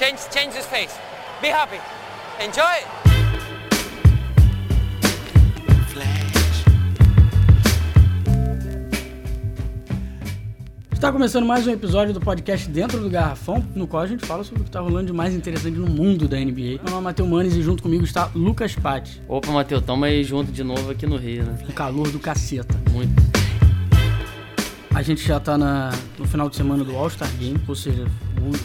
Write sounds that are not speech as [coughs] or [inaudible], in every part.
Change, change his face. Be happy. Enjoy. Está começando mais um episódio do podcast Dentro do Garrafão, no qual a gente fala sobre o que está rolando de mais interessante no mundo da NBA. Meu nome é Matheus Manes e junto comigo está Lucas Patti. Opa, Matheus, tamo aí junto de novo aqui no Rio, né? O calor do caceta. Muito. A gente já tá na, no final de semana do All-Star Game, ou seja,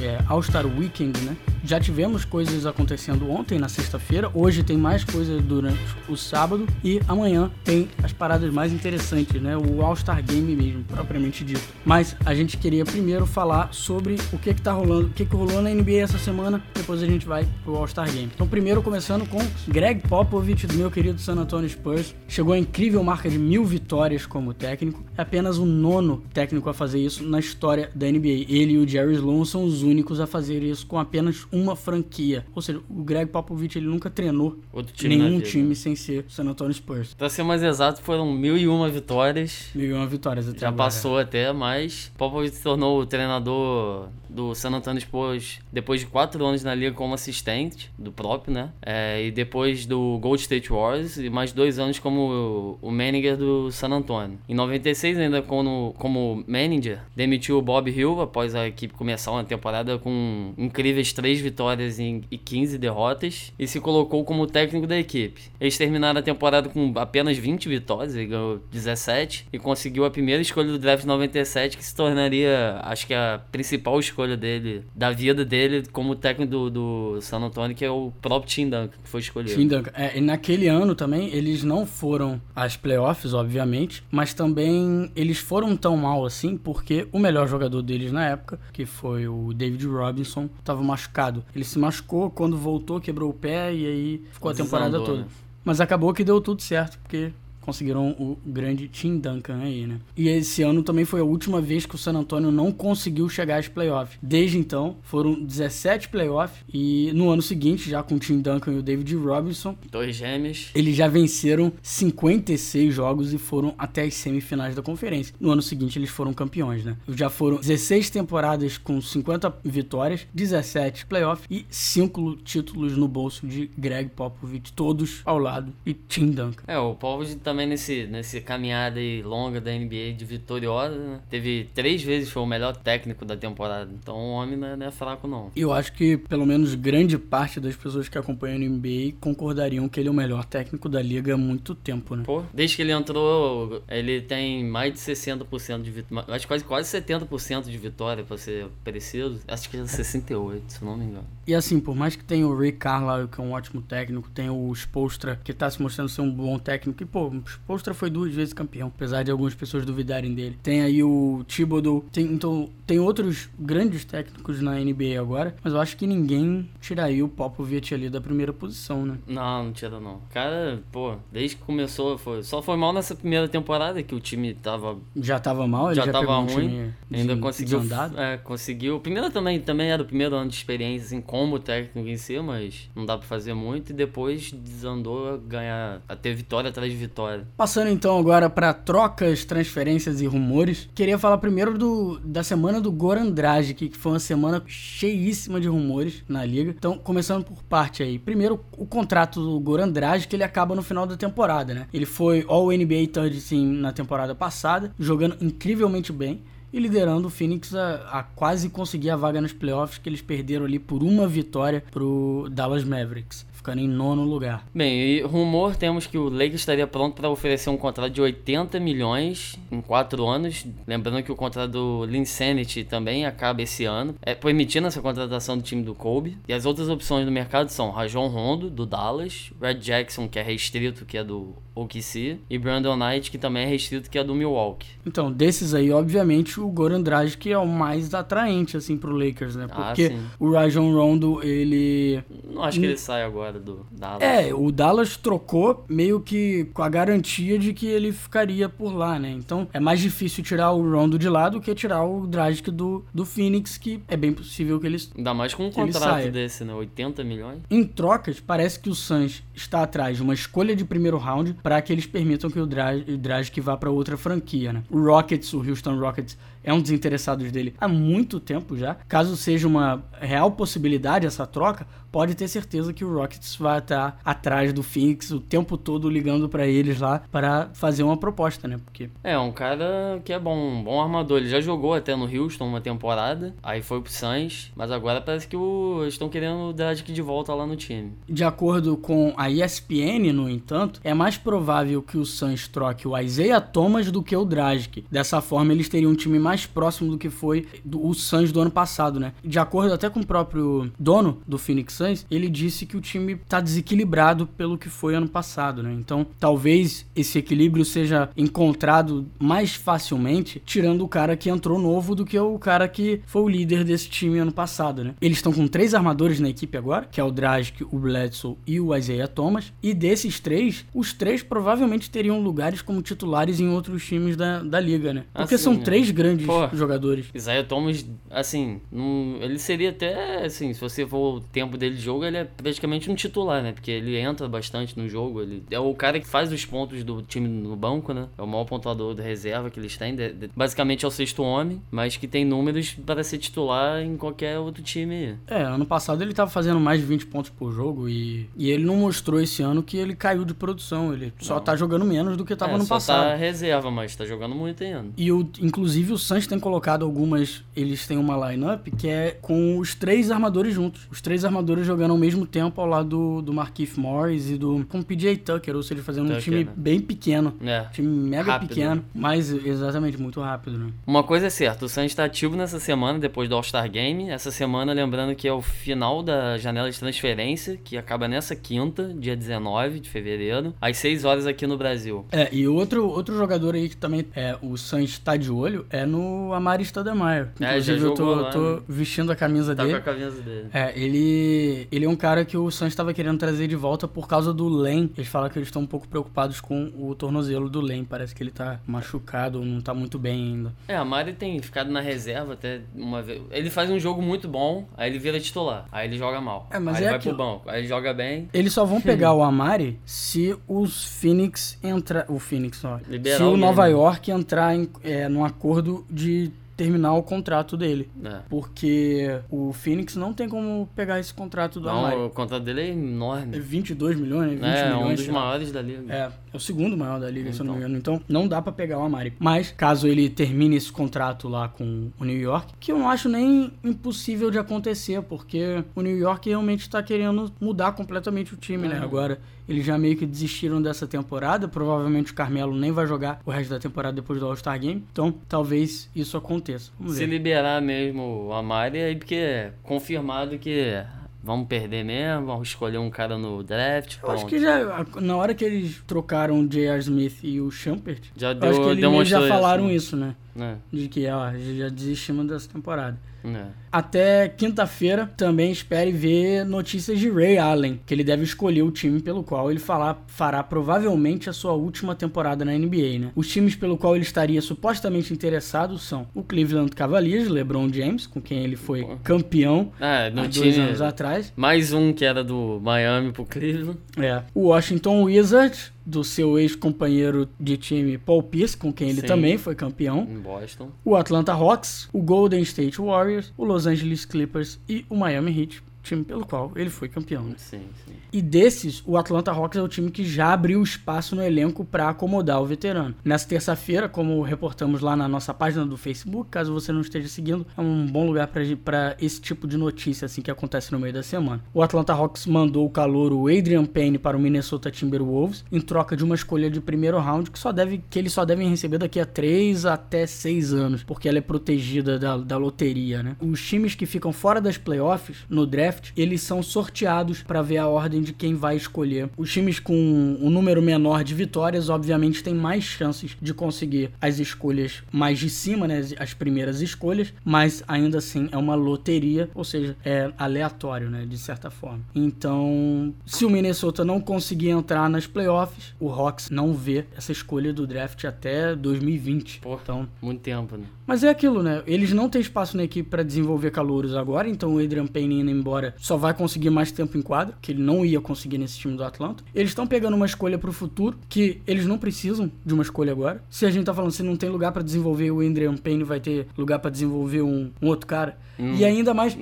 é, All-Star Weekend, né? Já tivemos coisas acontecendo ontem, na sexta-feira. Hoje tem mais coisas durante o sábado. E amanhã tem as paradas mais interessantes, né? O All-Star Game mesmo, propriamente dito. Mas a gente queria primeiro falar sobre o que que tá rolando, o que que rolou na NBA essa semana. Depois a gente vai pro All-Star Game. Então, primeiro começando com Greg Popovich, do meu querido San Antonio Spurs. Chegou à incrível marca de mil vitórias como técnico. É apenas o nono técnico a fazer isso na história da NBA. Ele e o Jerry Sloan são os únicos a fazer isso com apenas uma franquia. Ou seja, o Greg Popovich ele nunca treinou time nenhum time sem ser o San Antonio Spurs. Pra ser mais exato, foram mil e uma vitórias. Mil e uma vitórias até Já agora. passou até, mas Popovich se tornou o treinador do San Antonio Spurs depois de quatro anos na liga como assistente do próprio, né? É, e depois do Gold State Warriors e mais dois anos como o manager do San Antonio. Em 96, ainda como, como manager, demitiu o Bob Hill após a equipe começar uma temporada com incríveis três vitórias em- e 15 derrotas e se colocou como técnico da equipe. Eles terminaram a temporada com apenas 20 vitórias, ele ganhou 17 e conseguiu a primeira escolha do draft 97 que se tornaria, acho que a principal escolha dele, da vida dele como técnico do, do San Antonio, que é o próprio Tim Duncan, que foi escolhido. Tim Duncan. É, e naquele ano também, eles não foram às playoffs, obviamente, mas também eles foram tão mal assim, porque o melhor jogador deles na época, que foi o David Robinson, estava machucado. Ele se machucou, quando voltou, quebrou o pé e aí ficou a temporada Desandou, toda. né? Mas acabou que deu tudo certo, porque conseguiram o grande Tim Duncan aí, né? E esse ano também foi a última vez que o San Antonio não conseguiu chegar às playoffs. Desde então, foram 17 playoffs e no ano seguinte, já com o Tim Duncan e o David Robinson, Dois gêmeos. eles já venceram 56 jogos e foram até as semifinais da conferência. No ano seguinte, eles foram campeões, né? Já foram 16 temporadas com 50 vitórias, 17 playoffs e 5 títulos no bolso de Greg Popovich, todos ao lado de Tim Duncan. É, o Popovich também nesse, nesse caminhada aí longa da NBA de vitoriosa, né? Teve três vezes foi o melhor técnico da temporada. Então o homem não é, não é fraco, não. Eu acho que pelo menos grande parte das pessoas que acompanham a NBA concordariam que ele é o melhor técnico da liga há muito tempo, né? Pô, desde que ele entrou, ele tem mais de 60% de vitória. Acho que quase, quase 70% de vitória, pra ser preciso. Acho que é 68, se não me engano. E assim, por mais que tenha o Ray Carlisle, que é um ótimo técnico, tem o Spolstra, que tá se mostrando ser um bom técnico, e pô, o Spolstra foi duas vezes campeão, apesar de algumas pessoas duvidarem dele. Tem aí o Thibodeau, tem, então tem outros grandes técnicos na NBA agora, mas eu acho que ninguém tiraria o Popovich ali da primeira posição, né? Não, não tira não. Cara, pô, desde que começou, foi, só foi mal nessa primeira temporada que o time tava Já tava mal, já, já, tava um ruim. time ainda des- conseguiu. desandado. É, conseguiu. Primeiro também, também era o primeiro ano de experiência, assim, como técnico em si, mas não dá pra fazer muito. E depois desandou a ganhar, a ter vitória atrás de vitória. Passando então agora para trocas, transferências e rumores, queria falar primeiro do, da semana do Goran Dragic, que foi uma semana cheíssima de rumores na liga. Então, começando por parte aí. Primeiro, o contrato do Goran Dragic, ele acaba no final da temporada, né? Ele foi All-NBA Third Team na temporada passada, jogando incrivelmente bem. E liderando o Phoenix a, a quase conseguir a vaga nos playoffs, que eles perderam ali por uma vitória pro Dallas Mavericks, ficando em nono lugar. Bem, e rumor temos que o Lakers estaria pronto para oferecer um contrato de 80 milhões em 4 anos. Lembrando que o contrato do Linsanity também acaba esse ano, é, permitindo essa contratação do time do Kobe. E as outras opções do mercado são Rajon Rondo, do Dallas, Red Jackson, que é restrito, que é do OKC, e Brandon Knight, que também é restrito, que é do Milwaukee. Então, desses aí, obviamente, o Goran Dragic é o mais atraente, assim, pro Lakers, né? Ah, Porque sim. o Rajon Rondo, ele... Não acho que ele sai agora do Dallas. É, o Dallas trocou meio que com a garantia de que ele ficaria por lá, né? Então, é mais difícil tirar o Rondo de lá do que tirar o Dragic do, do Phoenix, que é bem possível que eles... Ainda mais com um contrato desse, né? 80 milhões. Em trocas, parece que o Suns está atrás de uma escolha de primeiro round para que eles permitam que o Dragic vá para outra franquia, né? O Rockets, o Houston Rockets, é um dos interessados dele há muito tempo já. Caso seja uma real possibilidade essa troca, pode ter certeza que o Rockets vai estar atrás do Phoenix o tempo todo ligando para eles lá para fazer uma proposta, né? Porque é um cara que é bom, um bom armador. Ele já jogou até no Houston uma temporada, aí foi pro Suns, mas agora parece que o, eles estão querendo o Dragic de volta lá no time. De acordo com a ESPN, no entanto, é mais provável que o Suns troque o Isaiah Thomas do que o Dragic. Dessa forma, eles teriam um time mais próximo do que foi do, o Suns do ano passado, né? De acordo até com o próprio dono do Phoenix Suns, ele disse que o time está desequilibrado pelo que foi ano passado, né? Então, talvez esse equilíbrio seja encontrado mais facilmente tirando o cara que entrou novo do que o cara que foi o líder desse time ano passado, né? Eles estão com três armadores na equipe agora, que é o Dragic, o Bledsoe e o Isaiah Thomas, e desses três, os três provavelmente teriam lugares como titulares em outros times da, da liga, né? Porque Assim, são né? três grandes Pô. jogadores. Isaiah Thomas, assim, não- ele seria até, assim, se você for o tempo dele de jogo, ele é praticamente um titular, né? Porque ele entra bastante no jogo, ele é o cara que faz os pontos do time no banco, né? É o maior pontuador da reserva que eles têm, de- de- basicamente é o sexto homem, mas que tem números para ser titular em qualquer outro time. É, ano passado ele tava fazendo mais de 20 pontos por jogo e, e ele não mostrou esse ano que ele caiu de produção. Ele só Não. tá jogando menos do que tava é, no só passado. tá reserva, mas tá jogando muito ainda. E o, inclusive o Suns tem colocado algumas. Eles têm uma lineup que é com os três armadores juntos. Os três armadores jogando ao mesmo tempo ao lado do, do Markieff Morris e do. com o PJ Tucker, ou seja, fazendo um Tucker, time né? bem pequeno. É. Time mega Rápido. pequeno, mas exatamente muito rápido, né? Uma coisa é certa, o Suns está ativo nessa semana, depois do All-Star Game. Essa semana, lembrando que é o final da janela de transferência, que acaba nessa quinta, dia 19 de fevereiro, às 6 horas aqui no Brasil. É, e outro, outro jogador aí que também é, o Suns tá de olho é no Amari Stoudemire. É, já Inclusive, eu tô, lá, tô né? vestindo a camisa Tá dele. com a camisa dele. É, ele, ele é um cara que o Suns estava querendo trazer de volta por causa do Len. Eles falam que eles estão um pouco preocupados com o tornozelo do Len. Parece que ele tá machucado, não tá muito bem ainda. É, a Mari tem ficado na reserva até uma vez. Ele faz um jogo muito bom, aí ele vira titular. Aí ele joga mal. É, mas aí é ele vai aquilo. pro banco. Aí ele joga bem. Eles só vão [laughs] pegar o Amari se os Phoenix entrar. O Phoenix, ó. Liberar se o alguém, Nova? York entrar em, é, num acordo de terminar o contrato dele. É. Porque o Phoenix não tem como pegar esse contrato do Amari. Não, o contrato dele é É enorme. 22 milhões, 20 É, milhões. um dos maiores da liga. É, é o segundo maior da liga, se eu não me Então. engano. Então, não dá pra pegar o Amari. Mas, caso ele termine esse contrato lá com o New York, que eu não acho nem impossível de acontecer, porque o New York realmente tá querendo mudar completamente o time, né? Uhum. Agora, eles já meio que desistiram dessa temporada. Provavelmente o Carmelo nem vai jogar o resto da temporada depois do All-Star Game. Então, talvez isso aconteça. Vamos Se ver. liberar mesmo a Mari, aí porque é confirmado que vamos perder mesmo, vamos escolher um cara no draft. Eu acho que já, na hora que eles trocaram o J.R. Smith e o Shumpert, Já eu acho que deu, eles já falaram né? isso, né? Né? De que, ó, já desistimos dessa temporada. É. Até quinta-feira também espere ver notícias de Ray Allen, que ele deve escolher o time pelo qual ele falar, fará provavelmente a sua última temporada na NBA, né? Os times pelo qual ele estaria supostamente interessado são o Cleveland Cavaliers, LeBron James, com quem ele foi campeão É, há dois anos atrás. Mais um que era do Miami pro Cleveland. É. O Washington Wizards, do seu ex-companheiro de time Paul Pierce, com quem ele Sim. também foi campeão. Em Boston. o Atlanta Hawks, o Golden State Warriors, o Los Angeles Clippers e o Miami Heat, time pelo qual ele foi campeão. né? Sim, sim. E desses, o Atlanta Hawks é o time que já abriu espaço no elenco para acomodar o veterano. Nessa terça-feira, como reportamos lá na nossa página do Facebook, caso você não esteja seguindo, é um bom lugar para esse tipo de notícia assim que acontece no meio da semana. O Atlanta Hawks mandou o calouro Adrian Payne para o Minnesota Timberwolves em troca de uma escolha de primeiro round que só deve que eles só devem receber daqui a 3 até 6 anos, porque ela é protegida da, da loteria, né? Os times que ficam fora das playoffs no draft, eles são sorteados para ver a ordem de quem vai escolher. Os times com um número menor de vitórias, obviamente, têm mais chances de conseguir as escolhas mais de cima, né? As primeiras escolhas, mas ainda assim é uma loteria, ou seja, é aleatório, né? De certa forma. Então, se o Minnesota não conseguir entrar nas playoffs, o Hawks não vê essa escolha do draft até 2020. Pô. Então, Muito tempo, né? mas é aquilo, né? Eles não têm espaço na equipe para desenvolver calouros agora, então o Adrian Payne indo embora agora só vai conseguir mais tempo em quadro, que ele não ia conseguir nesse time do Atlanta. Eles estão pegando uma escolha pro futuro, que eles não precisam de uma escolha agora. Se a gente tá falando se não tem lugar para desenvolver o Adrian Payne, vai ter lugar para desenvolver um, um, outro cara. Hum, e ainda mais,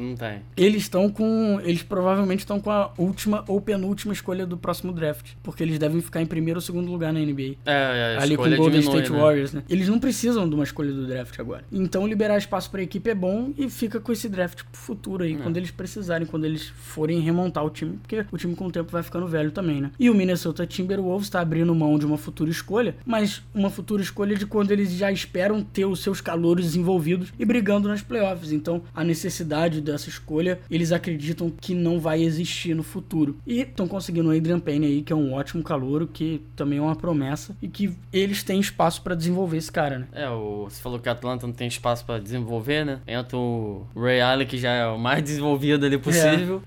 eles estão com. Eles provavelmente estão com a última ou penúltima escolha do próximo draft. Porque eles devem ficar em primeiro ou segundo lugar na NBA. É, é ali com o Golden diminui, State né? Warriors, né? Eles não precisam de uma escolha do draft agora. Então liberar espaço pra equipe é bom e fica com esse draft pro futuro aí, É. quando eles precisarem, quando eles forem remontar o time, porque o time com o tempo vai ficando velho também, né? E o Minnesota Timberwolves tá abrindo mão de uma futura escolha, mas uma futura escolha de quando eles já esperam ter os seus calouros envolvidos e brigando nas playoffs. Então, a necessidade dessa escolha, eles acreditam que não vai existir no futuro. E estão conseguindo o Adrian Payne aí, que é um ótimo calouro, que também é uma promessa e que eles têm espaço pra desenvolver esse cara, né? É, o, você falou que a Atlanta não tem espaço pra desenvolver, né? Entra o Ray Allen, que já é o mais [laughs] desenvolvido ali possível.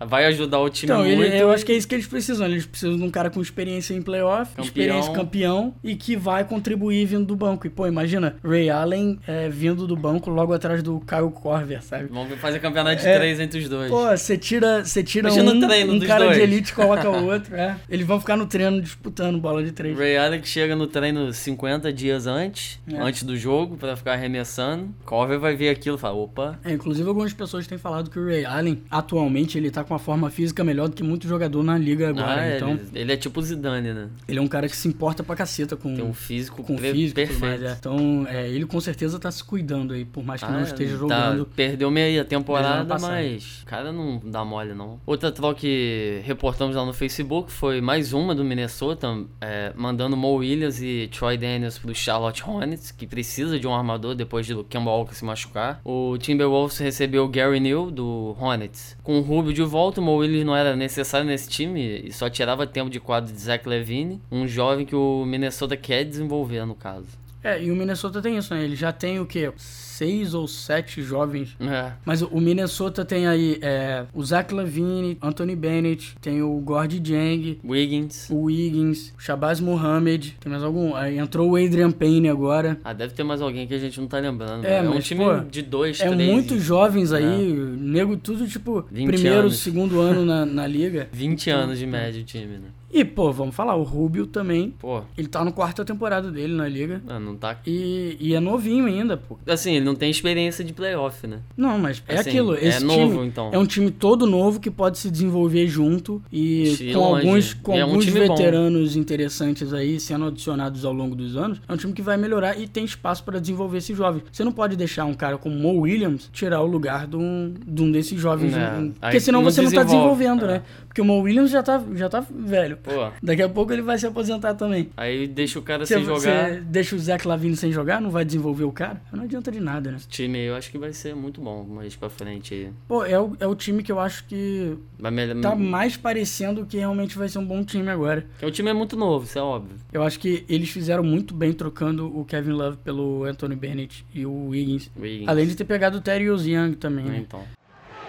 Vai ajudar o time Então, muito. ele, eu acho que é isso que eles precisam. Eles precisam de um cara com experiência em playoff, Campeão. experiência campeão e que vai contribuir vindo do banco. E, pô, imagina, Ray Allen é, vindo do banco logo atrás do Kyle Korver, sabe? Vamos fazer campeonato de É. três entre os dois. Pô, você tira, você tira Imagina um, treino um cara dois. de elite e coloca o [laughs] outro. É. Eles vão ficar no treino disputando bola de três. Ray Allen que chega no treino 50 dias antes, É. antes do jogo, pra ficar arremessando. Corver vai ver aquilo e fala, opa, É, inclusive, algumas pessoas têm falado que o Ray Allen, atualmente, ele tá com uma forma física melhor do que muito jogador na liga agora. ah, então, ele, ele é tipo o Zidane, né? ele é um cara que se importa pra caceta com, Tem um físico, com físico perfeito. mais. é. Então, é, ele com certeza tá se cuidando aí, por mais que não Ah, esteja tá, jogando. perdeu meia temporada, mas o cara não dá mole, não. Outra troca que reportamos lá no Facebook foi mais uma do Minnesota, é, mandando Mo Williams e Troy Daniels pro Charlotte Hornets, que precisa de um armador depois de Kemba Walker se machucar. O Timberwolves recebeu o Gary Neal do Hornets. Com Rubio de volta, o Mo Williams não era necessário nesse time e só tirava tempo de quadro de Zach Levine, um jovem que o Minnesota quer desenvolver, no caso. É, e o Minnesota tem isso, né? Ele já tem o quê? Seis ou sete jovens. É. Mas o Minnesota tem aí é, o Zach Lavine, Anthony Bennett, tem o Gordy Jang, Wiggins. o Wiggins, o Shabazz Muhammad, tem mais algum? Aí entrou o Adrian Payne agora. Ah, deve ter mais alguém que a gente não tá lembrando. É, né? é um time pô, de dois, É três. muitos jovens aí, nego tudo tipo 20 primeiro, anos. segundo ano na, na liga. [laughs] 20 anos de média o time, né? E, pô, vamos falar, o Rubio também, Pô, ele tá no quarta temporada dele na liga. ah, não tá. E, e é novinho ainda, pô. Assim, ele não tem experiência de playoff, né? Não, mas é Assim, aquilo. é Esse novo, time então. é um time todo novo que pode se desenvolver junto e De com longe. alguns, com é um alguns bom. veteranos interessantes aí sendo adicionados ao longo dos anos. É um time que vai melhorar e tem espaço para desenvolver esses jovens. Você não pode deixar um cara como Mo Williams tirar o lugar de um, de um desses jovens. É, um- porque senão não você não tá desenvolve. desenvolvendo, É. né? Porque o Mo Williams já tá, já tá velho. Pô, Daqui a pouco ele vai se aposentar também. aí deixa o cara Você, sem jogar. deixa o Zach Lavine sem jogar, não vai desenvolver o cara? Não adianta de nada, né? O time eu acho que vai ser muito bom mais pra frente. Pô, é o, é o time que eu acho que Vai melhor. tá mais parecendo que realmente vai ser um bom time agora. O time é muito novo, isso é óbvio. Eu acho que eles fizeram muito bem trocando o Kevin Love pelo Anthony Bennett e o Wiggins. Wiggins. Além de ter pegado o Terry Young também, né? Então.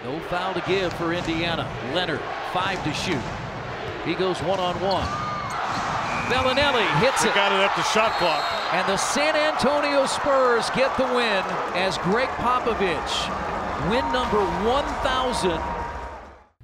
No foul to give for Indiana. Leonard, five to shoot. He goes one on one. Bellinelli hits They it. got it at the shot clock. And the San Antonio Spurs get the win as Greg Popovich, win number 1,000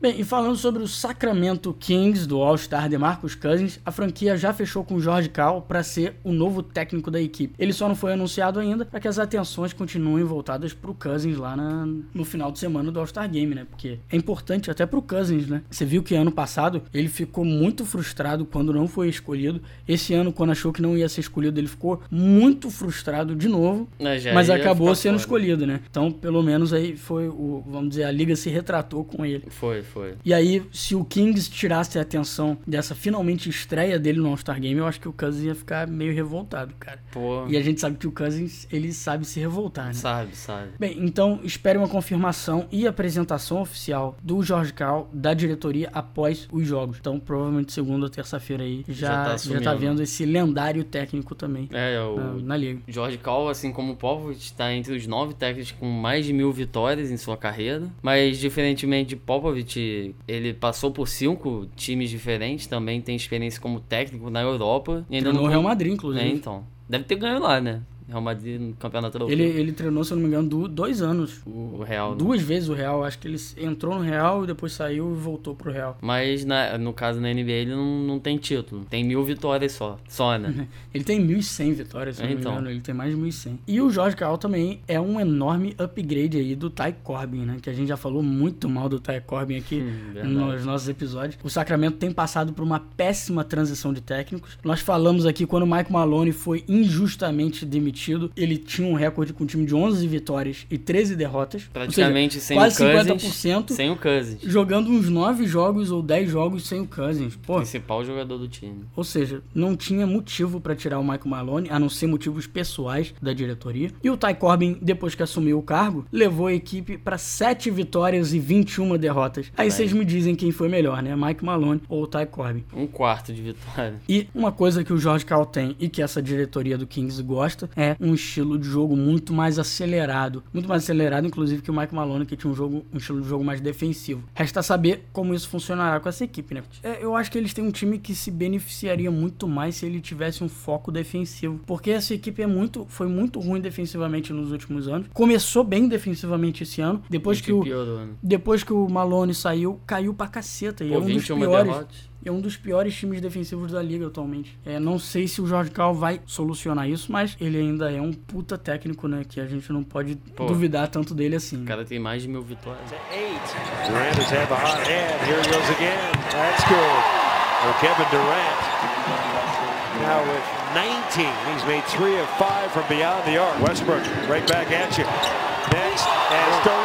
Bem, e falando sobre o Sacramento Kings do All-Star DeMarcus Cousins, a franquia já fechou com o Jorge Cal para ser o novo técnico da equipe. Ele só não foi anunciado ainda para que as atenções continuem voltadas pro Cousins lá na- no final de semana do All-Star Game, né? Porque é importante até pro Cousins, né? Você viu que ano passado ele ficou muito frustrado quando não foi escolhido. Esse ano, quando achou que não ia ser escolhido, ele ficou muito frustrado de novo. É, mas acabou sendo fora. escolhido, né? Então, pelo menos aí foi o, vamos dizer, a liga se retratou com ele. Foi, foi. E aí, se o Kings tirasse a atenção dessa finalmente estreia dele no All-Star Game, eu acho que o Cousins ia ficar meio revoltado, cara. Pô, E a gente sabe que o Cousins, ele sabe se revoltar, né? sabe, sabe. Bem, então espere uma confirmação e apresentação oficial do Jorge Cal, da diretoria, após os jogos. Então, provavelmente segunda ou terça-feira aí, já, Já tá já, tá vendo esse lendário técnico também É, na, o na liga. George Call, assim como o Popovich, está entre os nove técnicos com mais de mil vitórias em sua carreira. Mas, diferentemente de Popovich, ele passou por cinco times diferentes, também tem experiência como técnico na Europa. E ainda No não Real Madrid, inclusive. É, então. Deve ter ganho lá, né? Real Madrid no campeonato europeu. Ele, ele treinou, se eu não me engano, dois anos. O Real. né? Duas vezes o Real. Acho que ele entrou no Real e depois saiu e voltou pro Real. Mas na- no caso na NBA ele não, não tem título. Tem mil vitórias só. Só, né? [laughs] Ele tem 1.100 vitórias, se eu não Então. me engano. Ele tem mais de 1.100. E o Jorge Carl também é um enorme upgrade aí do Ty Corbin, né? Que a gente já falou muito mal do Ty Corbin aqui Hum, nos nossos episódios. O Sacramento tem passado por uma péssima transição de técnicos. Nós falamos aqui quando o Mike Maloney foi injustamente demitido. Ele tinha um recorde com um time de 11 vitórias e 13 derrotas. Praticamente seja, sem quase o Cousins. 50%. Sem o Cousins. Jogando uns 9 jogos ou 10 jogos sem o Cousins. Pô, Principal jogador do time. ou seja, não tinha motivo pra tirar o Michael Malone, a não ser motivos pessoais da diretoria. E o Ty Corbin, depois que assumiu o cargo, levou a equipe pra 7 vitórias e 21 derrotas. Aí vocês me dizem quem foi melhor, né? Mike Malone ou o Ty Corbin. Um quarto de vitória. E uma coisa que o Jorge Carl tem e que essa diretoria do Kings gosta é um estilo de jogo muito mais acelerado. Muito mais acelerado, inclusive, que o Mike Malone, que tinha um, jogo, um estilo de jogo mais defensivo. Resta saber como isso funcionará com essa equipe, né? É, eu acho que eles têm um time que se beneficiaria muito mais se ele tivesse um foco defensivo. Porque essa equipe é muito, foi muito ruim defensivamente nos últimos anos. Começou bem defensivamente esse ano. Depois que o, né? depois que o Malone saiu, caiu pra caceta. E é Pô, um dos 21 piores derrotas. É um dos piores times defensivos da liga atualmente. É, não sei se o Jorge Cal vai solucionar isso, mas ele ainda é um puta técnico, né? Que a gente não pode Pô. duvidar tanto dele assim. O cara tem mais de mil vitórias. eight. Durant has had the hot hand. Here he goes again. That's good. For Kevin Durant. Now with 19, he's made three of five from beyond the arc. Westbrook, right back at you. Next, as Durant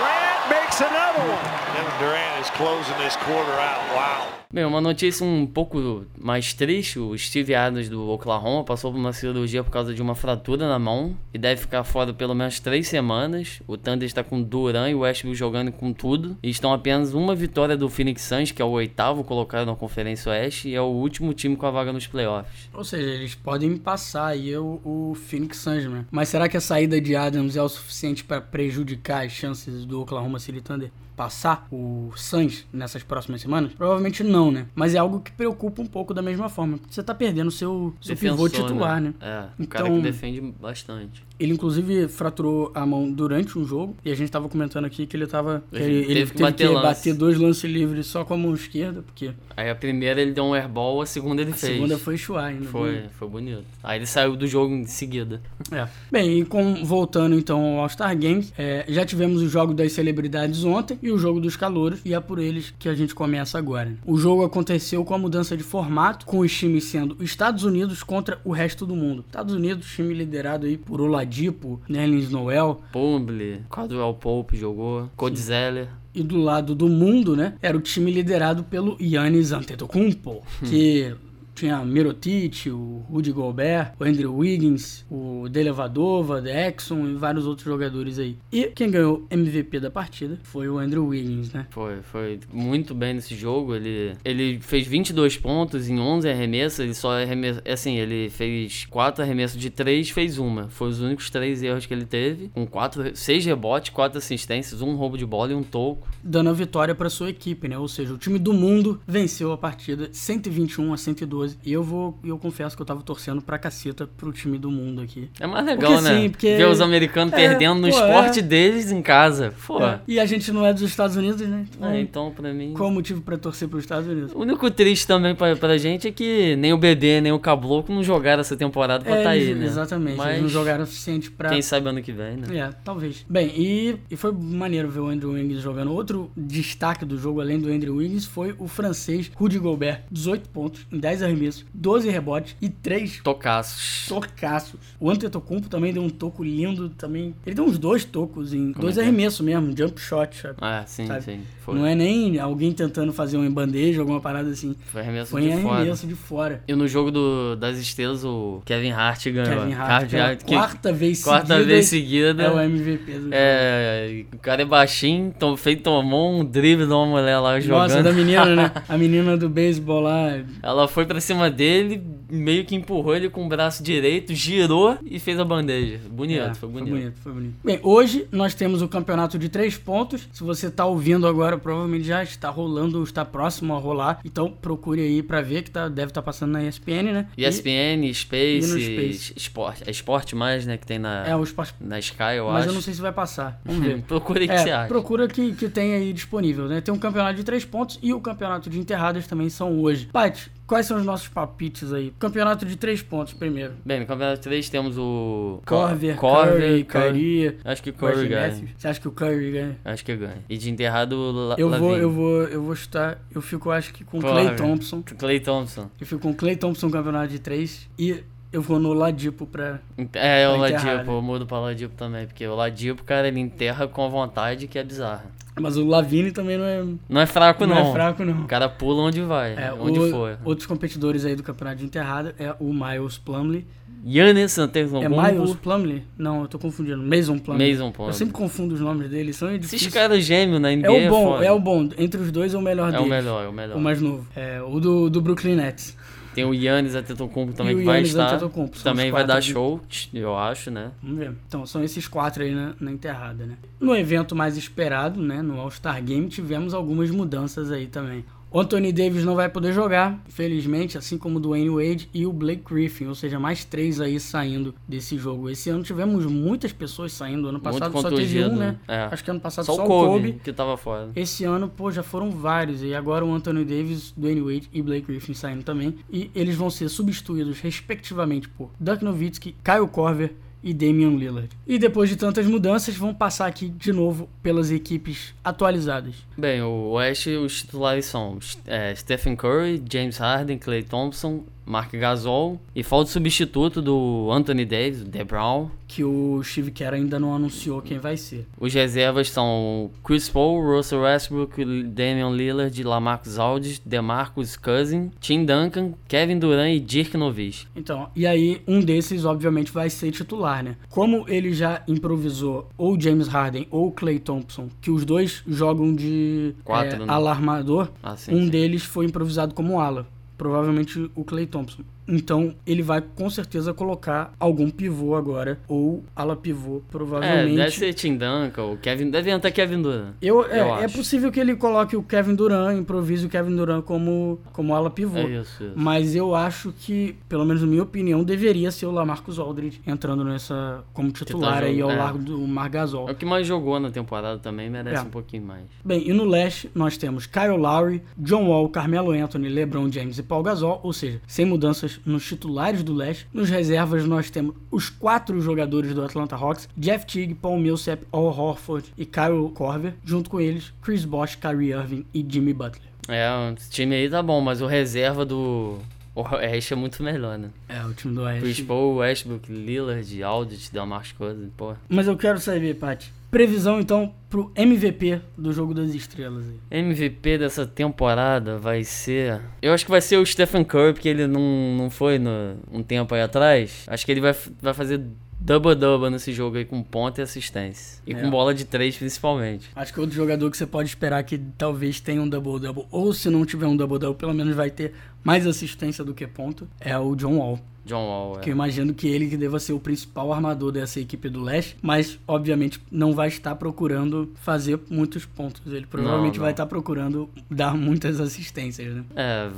Bem, uma notícia um pouco mais triste, o Steve Adams do Oklahoma passou por uma cirurgia por causa de uma fratura na mão e deve ficar fora pelo menos três semanas. O Thunder está com Duran e o Westbrook jogando com tudo e estão apenas uma vitória do Phoenix Suns, que é o oitavo colocado na Conferência Oeste e é o último time com a vaga nos playoffs. Ou seja, eles podem passar aí o, o Phoenix Suns, né? Mas será que a saída de Adams é o suficiente para prejudicar as chances do Oklahoma City Thunder passar o Suns nessas próximas semanas? Provavelmente não, né? Mas é algo que preocupa um pouco da mesma forma. Porque você tá perdendo seu, seu pivô Defensor, titular, né? É, o cara Então- que defende bastante. Ele, inclusive, fraturou a mão durante um jogo. E a gente tava comentando aqui que ele tava. que Ele ele, teve ele que teve bater que bater dois lances livres só com a mão esquerda, porque Aí a primeira ele deu um airball, a segunda ele a fez. segunda foi chuar ainda. Foi, foi bonito. Aí ele saiu do jogo em seguida. É. Bem, e com, voltando então ao All-Star Games, é, já tivemos o jogo das celebridades ontem e o jogo dos calouros, e é por eles que a gente começa agora. O jogo aconteceu com a mudança de formato, com os times sendo Estados Unidos contra o resto do mundo. Estados Unidos, time liderado aí por Oladipo, Nerlens Noel, Pumble, Caldwell Pope jogou, Cody Zeller. e do lado do mundo, né, era o time liderado pelo Yannis Antetokounmpo, que tinha Mirotic, o Rudy Gobert, o Andrew Wiggins, o Delevadova, Exxon e vários outros jogadores aí. E quem ganhou MVP da partida foi o Andrew Wiggins, né? Foi, foi muito bem nesse jogo. Ele, ele fez 22 pontos em 11 arremessos. Ele só arremessou. Assim, ele fez 4 arremessos de 3, fez uma. Foi os únicos 3 erros que ele teve. Com 4, 6 rebotes, 4 assistências, um roubo de bola e um toco. Dando a vitória para sua equipe, né? Ou seja, o time do mundo venceu a partida 121 a 112. E eu vou, eu confesso que eu tava torcendo pra caceta pro time do mundo aqui. É mais legal, Porque né? sim, porque- Ver os americanos É, perdendo no pô, esporte é. deles em casa. Pô. É, E a gente não é dos Estados Unidos, né? Então, É, então, pra mim. qual motivo pra torcer pros Estados Unidos? O único triste também pra, pra gente é que nem o BD, nem o Caboclo não jogaram essa temporada pra É, tá aí, né? Exatamente, Mas eles não jogaram o suficiente pra. quem sabe ano que vem, né? É, talvez. Bem, e, e foi maneiro ver o Andrew Wiggins jogando. Outro destaque do jogo, além do Andrew Wiggins, foi o francês Rudy Gobert. 18 pontos em 10 arremessos, 12 rebotes e 3 Tocaços. tocaços. O Antetokounmpo também deu um toco lindo também. Ele deu uns dois tocos em Como dois é que é? arremessos mesmo, jump shot. sabe? Ah, sim, Sabe? sim. Foi. Não é nem alguém tentando fazer uma bandeja, alguma parada assim. Foi arremesso Foi de em fora. arremesso de fora. E no jogo do, das estrelas, o Kevin Hart ganhou. Kevin Hart, pela que- quarta vez quarta seguida, vez seguida. É o MVP do jogo. É, o cara é baixinho, tom, feito, tomou um drible de uma mulher lá jogando. Nossa, da menina, né? [laughs] A menina do beisebol lá. Ela foi pra cima dele, meio que empurrou ele com o braço direito, girou e fez a bandeja. Bonito, É, foi bonito. Foi bonito, foi bonito. Bem, hoje nós temos o campeonato de três pontos. Se você está ouvindo agora, provavelmente já está rolando, está próximo a rolar. Então procure aí pra ver que tá, deve estar passando na ESPN, né? ESPN, E no Space, Space. Esporte. É Esporte Mais, né? Que tem na, E, é o esporte. na Sky, eu Mas acho. eu não sei se vai passar. Vamos ver. [laughs] O que É, você acha. procura que, que tem aí disponível, né? Tem um campeonato de três pontos e o campeonato de enterradas também são hoje. Paty, quais são os nossos palpites aí? Campeonato de três pontos primeiro. Bem, no Campeonato 3 temos o... Corver, Corver, Curry, Curry, Acho que Curry Wesley ganha. Você acha que o Curry ganha? Acho que ganha. E de enterrado, La Eu vou, eu vou, eu vou chutar. Eu fico, acho que com o Corver. Clay Thompson. Clay Thompson. Eu fico com o Clay Thompson no campeonato de três e eu vou no Ladipo pra. É, o Pra enterrar, Ladipo, né? eu mudo pra Ladipo também, porque o Ladipo, cara, ele enterra com a vontade que é bizarra. Mas o Lavine também não é, Não é fraco, não não. é fraco, não. O cara pula onde vai, É, onde o- for. Outros competidores aí do campeonato de enterrada é o Miles Plumley. Yannis Antetokounmpo. É Miles Plumley? Não, eu tô confundindo. Mason Plumley. Mason Plumlee. Eu sempre confundo os nomes deles, são Esses difíceis. caras gêmeos na NBA É o bom, foda. é o bom. Entre os dois é o melhor É deles. o melhor, é o melhor. O mais novo. É o do, do Brooklyn Nets. Tem o Yannis Antetokounmpo também que vai estar. Também vai dar show, eu acho, né? Vamos ver. Então, são esses quatro aí na, na enterrada, né? No evento mais esperado, né, no All-Star Game, tivemos algumas mudanças aí também. O Anthony Davis não vai poder jogar, infelizmente, assim como o Dwayne Wade e o Blake Griffin, ou seja, mais três aí saindo desse jogo. Esse ano tivemos muitas pessoas saindo, ano passado só teve um, né? é. Acho que ano passado Só, só, o Kobe, que tava fora. Esse ano, pô, já foram vários. E agora o Anthony Davis, Dwayne Wade e Blake Griffin saindo também. E eles vão ser substituídos, respectivamente, por Dirk Nowitzki, Kyle Korver e Damian Lillard. E depois de tantas mudanças, vamos passar aqui de novo pelas equipes atualizadas. Bem, o Oeste, os titulares são é, Stephen Curry, James Harden, Clay Thompson, Mark Gasol. E falta o substituto do Anthony Davis, The Brown. Que o Steve Kerr ainda não anunciou quem vai ser. Os reservas são Chris Paul, Russell Westbrook, Damian Lillard, Lamarcus Aldridge, DeMarcus Cousins, Tim Duncan, Kevin Durant e Dirk Nowitzki. Então, e aí um desses obviamente vai ser titular, né? Como ele já improvisou ou James Harden ou Clay Thompson, que os dois jogam de Quatro, é, né? alarmador, Ah, sim, um sim. deles foi improvisado como ala. Provavelmente o Clay Thompson. Então ele vai com certeza colocar algum pivô agora, ou ala pivô, É, provavelmente. deve ser Tim Duncan, o Kevin. Deve entrar Kevin Durant. Eu, é, eu é possível que ele coloque o Kevin Durant, improvise o Kevin Durant como, como ala pivô. É isso, isso. Mas eu acho que, pelo menos na minha opinião, deveria ser o Lamarcus Aldridge entrando nessa como titular tá aí ao é. largo do Mar Gasol. É o que mais jogou na temporada também, merece É. um pouquinho mais. Bem, e no leste nós temos Kyle Lowry, John Wall, Carmelo Anthony, LeBron James e Paul Gasol, ou seja, sem mudanças nos titulares do leste. Nos reservas nós temos os quatro jogadores do Atlanta Hawks, Jeff Teague, Paul Millsap, Al Horford e Kyle Korver, junto com eles Chris Bosh, Kyrie Irving e Jimmy Butler. É, esse time aí tá bom, mas o reserva do o Oeste é muito melhor, né? É, o time do Chris Oeste. Paul, Westbrook, Lillard, Aldridge, Delmarcus Cousins, pô. Mas eu quero saber, Paty, previsão então pro MVP do Jogo das Estrelas aí. MVP dessa temporada vai ser. Eu acho que vai ser o Stephen Curry, porque ele não, não foi no, um tempo aí atrás. Acho que ele vai, vai fazer double-double nesse jogo aí com ponta e assistência. E É. com bola de três, principalmente. Acho que outro jogador que você pode esperar que talvez tenha um double-double, ou se não tiver um double-double, pelo menos vai ter mais assistência do que ponto, é o John Wall. John Wall, é. Que eu imagino que ele que deva ser o principal armador dessa equipe do leste, mas obviamente não vai estar procurando fazer muitos pontos. Ele provavelmente não. vai estar procurando dar muitas assistências, né? É,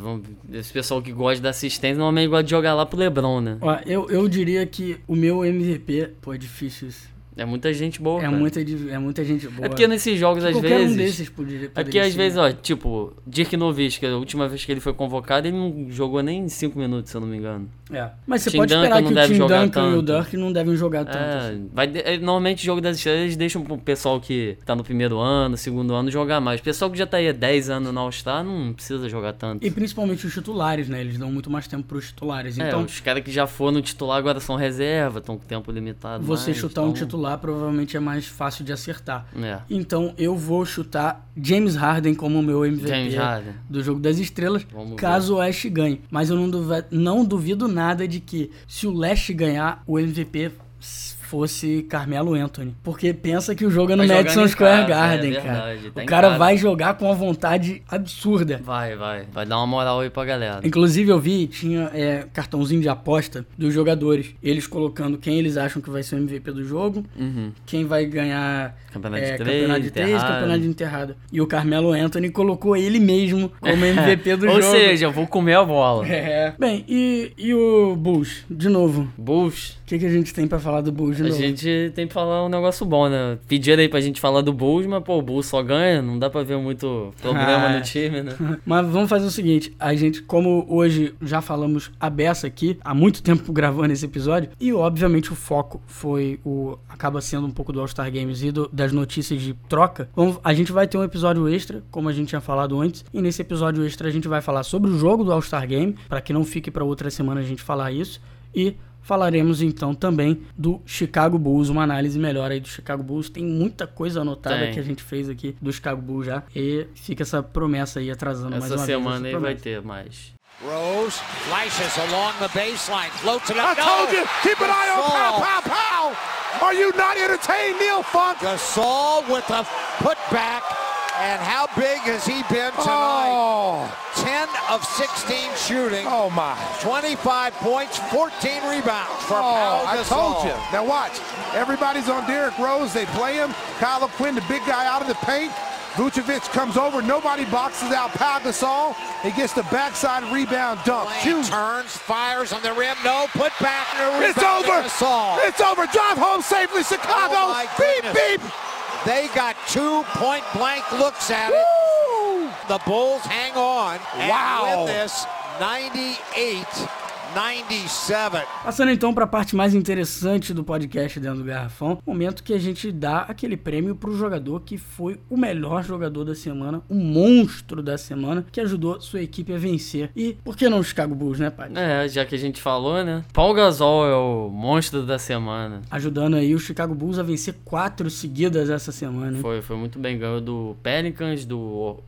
esse pessoal que gosta da assistência normalmente gosta de jogar lá pro LeBron, né? Ó, eu, eu diria que o meu MVP, pô, é difícil isso. É muita gente boa, É cara. muita, é muita gente boa. É porque nesses jogos, às Qualquer vezes... um desses poderia, É poderia porque às ser. vezes, ó, tipo, Dirk Nowitzki, a última vez que ele foi convocado, ele não jogou nem 5 minutos, se eu não me engano. É. Mas você Tim pode esperar que o Tim jogar Duncan e o tanto. Dirk não devem jogar tanto. É, assim. vai é, normalmente jogo das estrelas eles deixam pro pessoal que tá no primeiro ano, segundo ano jogar mais. O pessoal que já tá aí há 10 anos na All-Star não precisa jogar tanto. E principalmente os titulares, né? Eles dão muito mais tempo pros titulares. É, Então, os caras que já foram titular agora são reserva, estão com tempo limitado. você mais, chutar um então- titular provavelmente é mais fácil de acertar. É. Então, eu vou chutar James Harden como o meu MVP do Jogo das Estrelas, Vamos caso o Oeste ganhe. Mas eu não duvido, não duvido nada de que se o Leste ganhar, o MVP fosse Carmelo Anthony. Porque pensa que o jogo é no Madison Square casa, Garden, é cara. verdade, tá o cara vai jogar com uma vontade absurda. Vai, vai. Vai dar uma moral aí pra galera. Inclusive eu vi, tinha é, cartãozinho de aposta dos jogadores. Eles colocando quem eles acham que vai ser o MVP do jogo, Uhum. quem vai ganhar Campeonato é, de três, campeonato de três, campeonato de enterrada. E o Carmelo Anthony colocou ele mesmo como [laughs] MVP do Ou jogo. seja, eu vou comer a bola. É. Bem, e, e o Bulls, de novo? Bulls. O que, que a gente tem pra falar do Bulls de A novo? gente tem que falar um negócio bom, né? Pediram aí pra gente falar do Bulls, mas pô, o Bulls só ganha, não dá pra ver muito problema Ah. no time, né? [laughs] Mas vamos fazer o seguinte, a gente, como hoje já falamos a beça aqui, há muito tempo [laughs] gravando esse episódio, e obviamente o foco foi o acaba sendo um pouco do All-Star Games e do- das notícias de troca. Vamos- a gente vai ter um episódio extra, como a gente tinha falado antes, e nesse episódio extra a gente vai falar sobre o jogo do All-Star Game, para que não fique para outra semana a gente falar isso, e Falaremos então também do Chicago Bulls, uma análise melhor aí do Chicago Bulls. Tem muita coisa anotada Tem. que a gente fez aqui do Chicago Bulls já. E fica essa promessa aí atrasando mais Essa uma vez. semana essa aí vai ter mais. Rose flashes along the baseline, floats it I up. told no! you, keep an eye on pow, pow, pow. Are you not entertained, Neil Funk? Gasol with a putback, and how big has he been tonight? Oh, 10 of 16 shooting, oh my. 25 points, 14 rebounds for Oh, I told you. Now watch. Everybody's on Derrick Rose. They play him. Kyle Quinn, the big guy out of the paint. Vucevic comes over. Nobody boxes out Pau Gasol. He gets the backside rebound dunk. Huge. turns, fires on the rim, no, put back, It's over. Gasol. It's over. Drive home safely, Chicago. Oh, beep, goodness. beep. They got two point blank looks at it. Woo! The Bulls hang on and Wow. win this 98 97. Passando então para a parte mais interessante do podcast dentro do Garrafão, momento que a gente dá aquele prêmio pro jogador que foi o melhor jogador da semana, o monstro da semana, que ajudou sua equipe a vencer. E por que não o Chicago Bulls, né, pai? É, já que a gente falou, né? Paul Gasol é o monstro da semana. Ajudando aí o Chicago Bulls a vencer quatro seguidas essa semana. hein? Foi, foi muito bem. Ganhou do Pelicans, do,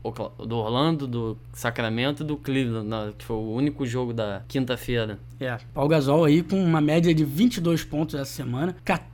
do Orlando, do Sacramento e do Cleveland, que foi o único jogo da quinta-feira. É, Paul Gasol aí com uma média de 22 pontos essa semana, 14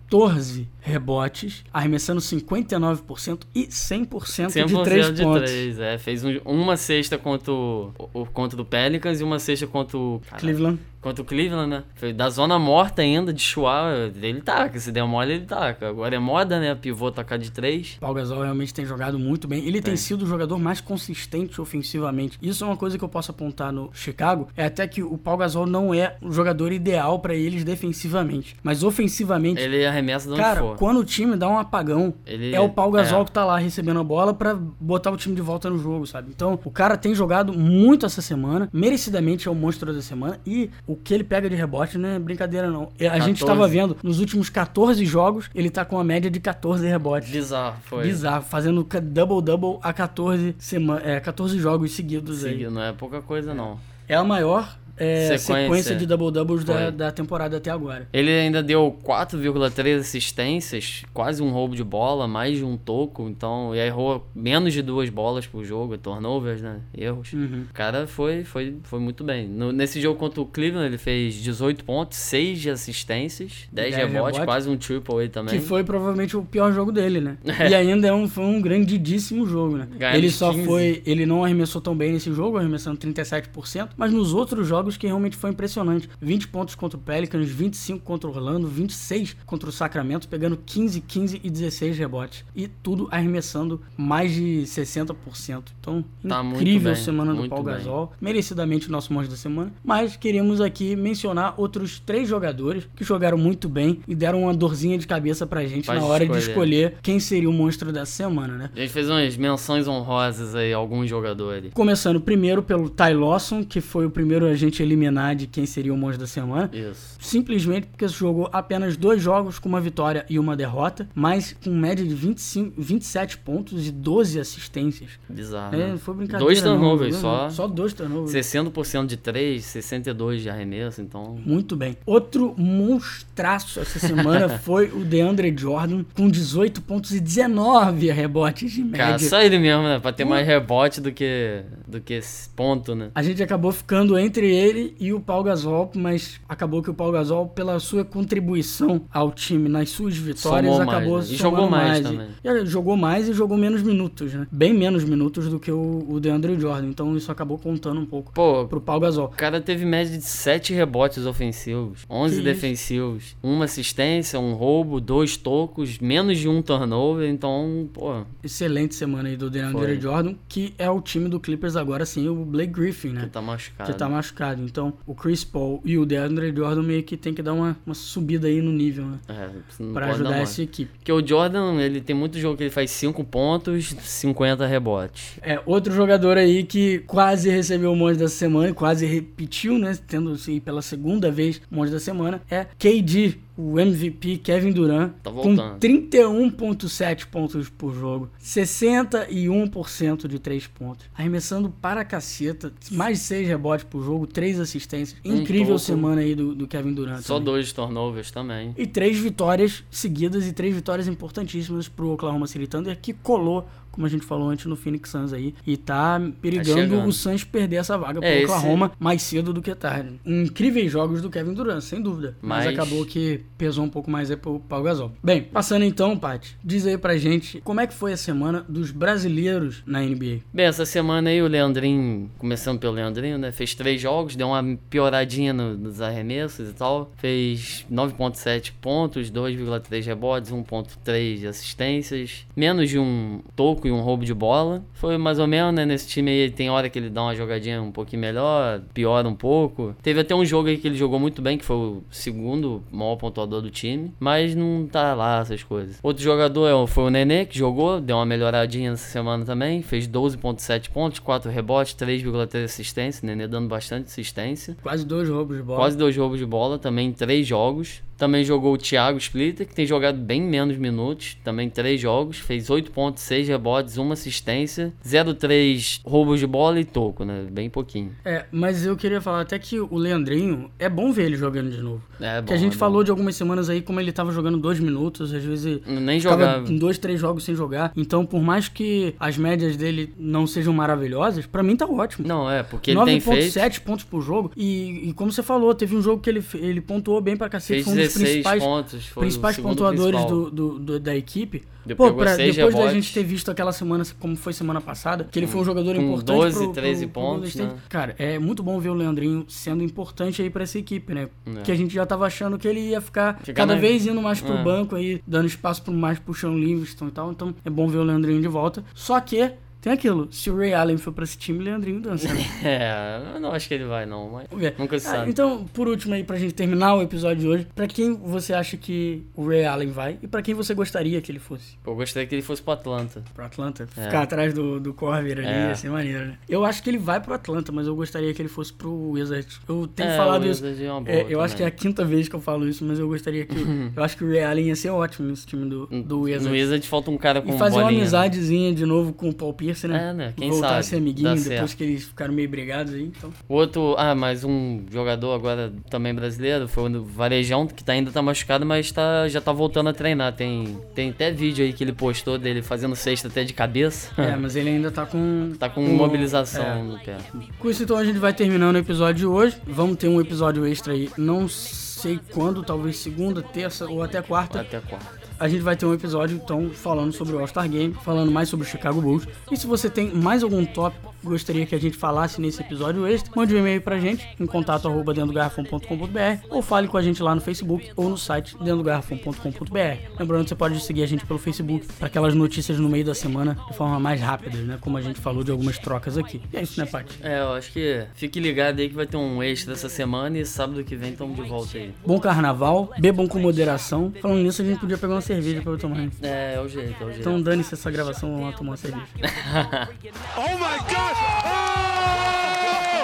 rebotes, arremessando 59% e 100%, 100% de 3 de pontos. três, é. Fez um- uma cesta contra o, o- contra o Pelicans e uma cesta contra o... Caraca, Cleveland. Contra o Cleveland, né? Foi da zona morta ainda, de chuar. Ele taca, se der mole, ele taca. Agora é moda, né? Pivô tacar de três. Paul Gasol realmente tem jogado muito bem. Ele tem Tem. sido o jogador mais consistente ofensivamente. Isso é uma coisa que eu posso apontar no Chicago. É até que o Paul Gasol não é o jogador ideal pra eles defensivamente. Mas ofensivamente, Ele arremessa de onde cara, for. quando o time dá um apagão, Ele- é o Paul Gasol é. que tá lá recebendo a bola pra botar o time de volta no jogo, sabe? Então, o cara tem jogado muito essa semana. Merecidamente é o monstro da semana. E o que ele pega de rebote não é brincadeira, não. A gente 14. tava vendo nos últimos 14 jogos, ele tá com uma média de 14 rebotes. Bizarro, foi. Bizarro, fazendo double-double a 14, sema é, 14 jogos seguidos aí. Não é pouca coisa, não. É a maior é, sequência. Sequência. de double-doubles da, da temporada até agora. Ele ainda deu 4,3 assistências, quase um roubo de bola, mais de um toco, então, e errou menos de duas bolas por jogo, turnovers, né? Erros. Uhum. O cara foi, foi, foi muito bem. No- nesse jogo contra o Cleveland, ele fez 18 pontos, 6 de assistências, 10 10 rebotes, rebotes. quase um triple aí também. Que foi provavelmente o pior jogo dele, né? [laughs] É. E ainda é um, foi um grandidíssimo jogo, né? Ganhamos ele só 15. foi. Ele não arremessou tão bem nesse jogo, arremessando 37%, mas nos outros jogos que realmente foi impressionante. 20 pontos contra o Pelicans, 25 contra o Orlando, 26 contra o Sacramento, pegando 15, 15 e 16 rebotes. E tudo arremessando mais de 60%. Então, Tá incrível bem, semana do Paul bem. Gasol. Merecidamente o nosso monstro da semana. Mas queríamos aqui mencionar outros três jogadores que jogaram muito bem e deram uma dorzinha de cabeça pra gente Pode na hora de escolher. escolher quem seria o monstro da semana, né? A gente fez umas menções honrosas aí, alguns jogadores. Começando primeiro pelo Ty Lawson, que foi o primeiro a gente eliminar de quem seria o monstro da semana. Isso. Simplesmente porque jogou apenas dois jogos com uma vitória e uma derrota, mas com média de 25, 27 pontos e 12 assistências. Bizarro. É, né? não foi brincadeira. Dois turnovers não, só. Só dois turnovers. 60% de 3, 62 de arremesso, então. Muito bem. Outro monstraço essa semana [laughs] foi o DeAndre Jordan, com 18 pontos e 19 rebotes de média. Cara, só ele mesmo, né? Pra ter mais rebote do que, do que esse ponto, né? A gente acabou ficando entre ele e o Paul Gasol, mas acabou que o Paul Gasol, pela sua contribuição ao time nas suas vitórias, Somou mais, acabou né? E jogou mais E- também. e jogou mais e jogou menos minutos, né? Bem menos minutos do que o, o DeAndre Jordan. Então isso acabou contando um pouco Pô, pro Paul Gasol. O cara teve média de 7 rebotes ofensivos, 11 Que defensivos, uma assistência, um roubo, dois tocos, menos de um turnover, então, pô, Excelente semana aí do DeAndre Foi. Jordan, que é o time do Clippers agora sim, o Blake Griffin, né? que tá machucado. que tá machucado. Então, o Chris Paul e o DeAndre Jordan meio que tem que dar uma, uma subida aí no nível, né? É, Pra ajudar essa equipe. Porque o Jordan, ele tem muito jogo que ele faz 5 pontos, 50 rebotes. É, outro jogador aí que quase recebeu o monte dessa semana, e quase repetiu, né? Tendo se pela segunda vez o monte da semana, é KD, o MVP Kevin Durant, Tá com voltando. 31,7 pontos por jogo, 61% de 3 pontos, arremessando para a caceta, mais de 6 rebotes por jogo, 3 assistências. Um Incrível semana aí do, do Kevin Durant. Só também. dois turnovers também. E três vitórias seguidas e três vitórias importantíssimas pro Oklahoma City Thunder, que colou, como a gente falou antes, no Phoenix Suns aí. E tá perigando chegando. o Suns perder essa vaga pro É, esse- Oklahoma mais cedo do que tarde. Incríveis jogos do Kevin Durant, sem dúvida. Mas, Mas- acabou que pesou um pouco mais aí pro Pau Gasol. Bem, passando então, Paty, diz aí pra gente como é que foi a semana dos brasileiros na NBA. Bem, essa semana aí o Leandrinho, começando pelo Leandrinho, né? Fez três jogos, deu uma pioradinha no- nos arremessos e tal. Fez 9.7 pontos, 2,3 rebotes, 1.3 assistências, menos de um toco e um roubo de bola. Foi mais ou menos, né? Nesse time aí tem hora que ele dá uma jogadinha um pouquinho melhor, piora um pouco. Teve até um jogo aí que ele jogou muito bem, que foi o segundo maior pontuador do time, mas não tá lá essas coisas. Outro jogador é foi o Nenê, que jogou, deu uma melhoradinha essa semana também, fez 12.7 pontos, 4 rebotes, 3,3 assistência, Nenê dando bastante assistência. Quase dois roubos de bola. Quase dois roubos de bola, também em três jogos. Também jogou o Thiago Splitter, que tem jogado bem menos minutos, também três jogos. Fez 8.6 rebotes, uma assistência, 0,3 roubos de bola e toco, né? Bem pouquinho. É, mas eu queria falar até que o Leandrinho, é bom ver ele jogando de novo. É bom, que a gente é bom. falou de algumas semanas aí como ele tava jogando dois minutos, às vezes Nem jogava. em dois, três jogos sem jogar. Então, por mais que as médias dele não sejam maravilhosas, pra mim tá ótimo. Não, é, porque ele tem feito. 9.7 pontos por jogo. E, e como você falou, teve um jogo que ele, ele pontuou bem pra cacete. Fez Foi dos 16 principais, pontos. Principais pontuadores do, do- do- da equipe. Ele Pô, pra- depois da gente ter visto aquela semana, como foi semana passada, que ele foi um jogador com importante 12, pro, pro- 13 pro pontos, State. né? Cara, é muito bom ver o Leandrinho sendo importante aí pra essa equipe, né? É. Que a gente já tava achando que ele ia ficar cada vez indo mais pro É. banco aí, dando espaço pro mais pro Sean Livingston e tal. Então é bom ver o Leandrinho de volta. Só que tem aquilo, se o Ray Allen for pra esse time, o Leandrinho dança? [laughs] É, eu não acho que ele vai, não, mas nunca se Ah, sabe. então, por último aí, pra gente terminar o episódio de hoje, pra quem você acha que o Ray Allen vai e pra quem você gostaria que ele fosse? Eu gostaria que ele fosse pro Atlanta. Pro Atlanta? É. Ficar atrás do, do Corver ali, É. ser maneiro, né? Eu acho que ele vai pro Atlanta, mas eu gostaria que ele fosse pro Wizards. Eu tenho É, falado isso. É uma boa É, eu acho que é a quinta vez que eu falo isso, mas eu gostaria que. [laughs] eu acho que o Ray Allen ia ser ótimo nesse time do, do Wizards. No Wizard falta um cara com E fazer uma bolinha, né? amizadezinha de novo com o Paul Pierce, né? É, né? Quem Voltar a sabe? ser amiguinho depois certo. que eles ficaram meio brigados aí, então. Outro, ah, mais um jogador agora também brasileiro, foi o Varejão, que tá, ainda tá machucado, mas tá, já tá voltando a treinar. Tem, tem até vídeo aí que ele postou dele fazendo cesta até de cabeça. É, mas ele ainda tá com. [laughs] tá com com- mobilização é. no pé. Com isso, então, a gente vai terminando o episódio de hoje. Vamos ter um episódio extra aí. Não sei quando, talvez segunda, terça ou até quarta. Até quarta. A gente vai ter um episódio, então, falando sobre o All-Star Game, falando mais sobre o Chicago Bulls. E se você tem mais algum tópico gostaria que a gente falasse nesse episódio extra, mande um e-mail pra gente em contato arroba dendogarrafão.com.br ou fale com a gente lá no Facebook ou no site dendogarrafão.com.br. Lembrando que você pode seguir a gente pelo Facebook para aquelas notícias no meio da semana de forma mais rápida, né? Como a gente falou de algumas trocas aqui. E é isso, né, Paty? É, eu acho que fique ligado aí que vai ter um extra essa semana e sábado que vem estamos de volta aí. Bom carnaval, bebam com moderação. Falando nisso, a gente podia pegar uma cerveja pra eu tomar. É, é o jeito, é o jeito. Então dane-se essa gravação, vamos lá tomar uma cerveja. [laughs] Oh my God! Oh!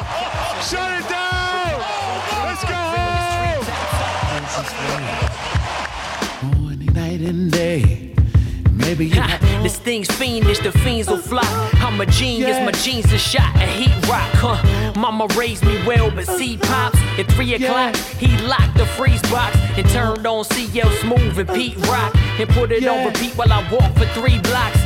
Shut it down! Let's go home! Morning, night, and day. Maybe Ha, this thing's fiendish, the fiends will fly. I'm a genius, my jeans are shot a heat rock. Huh? Mama raised me well, but seed pops at three o'clock. He locked the freeze box and turned on CL Smooth and Pete Rock and put it on repeat while I walk for three blocks.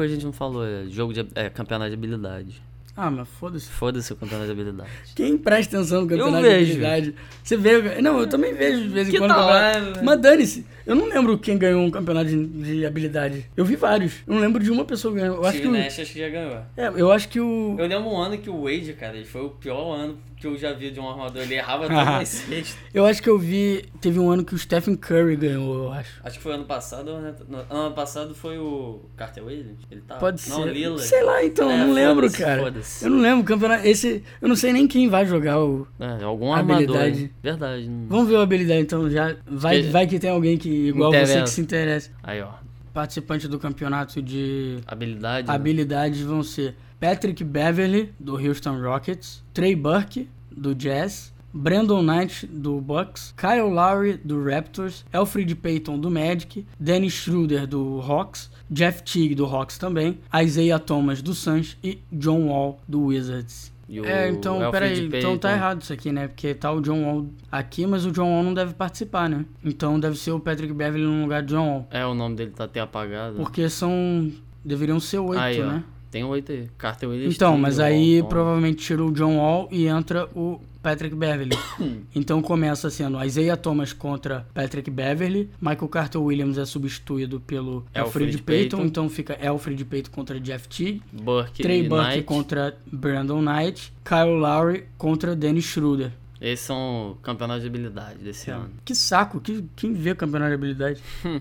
coisa que a gente não falou é jogo de é, campeonato de habilidade. Ah, mas foda-se. Foda-se o campeonato de habilidade. [laughs] Quem presta atenção no campeonato de vejo. habilidade? Você vê. Não, eu também vejo de vez em Que quando. campeonato- hora. Mas dane-se. Eu não lembro quem ganhou um campeonato de, de habilidade. Eu vi vários. Eu não lembro de uma pessoa ganhando. Eu acho que Steve o. Nash acho que já ganhou. É, eu acho que o. Eu lembro um ano que o Wade, cara, ele foi o pior ano que eu já vi de um armador. Ele errava todas as cestas. Eu acho que eu vi. Teve um ano que o Stephen Curry ganhou, eu acho. Acho que foi ano passado. ou ano- no- Ano passado foi o Carter Williams. Ele tá. Pode não, ser. Lila. Sei lá, então, É, eu não lembro, cara. Eu não lembro campeonato. Esse. Eu não sei nem quem vai jogar o. É, algum armador. Habilidade. hein? Verdade. não- Vamos ver a habilidade então já. Vai, Que- vai que tem alguém que, igual você Interessa. que se interessa. Aí, ó. Participantes do campeonato de Habilidade. né? habilidades vão ser Patrick Beverly, do Houston Rockets, Trey Burke, do Jazz, Brandon Knight, do Bucks, Kyle Lowry, do Raptors, Alfred Payton, do Magic, Dennis Schroeder, do Hawks, Jeff Teague, do Hawks também, Isaiah Thomas, do Suns e John Wall, do Wizards. E o É, então, Alfred peraí, então tá errado isso aqui, né? Porque tá o John Wall aqui, mas o John Wall não deve participar, né? Então deve ser o Patrick Beverly no lugar do John Wall. É, o nome dele tá até apagado. Porque são. deveriam ser oito, aí, ó. Tem oito aí. Carter Williams. Então, mas aí provavelmente tira o John Wall e entra o Patrick Beverly. [coughs] então começa sendo Isaiah Thomas contra Patrick Beverly, Michael Carter Williams é substituído pelo Alfred, Alfred Payton, Payton. então fica Alfred Payton contra Jeff Teague, Burke Trey Burke Knight. contra Brandon Knight, Kyle Lowry contra Dennis Schroeder. Esses são campeonatos de habilidade desse ano. Que saco, que, quem vê campeonato de habilidade? [laughs]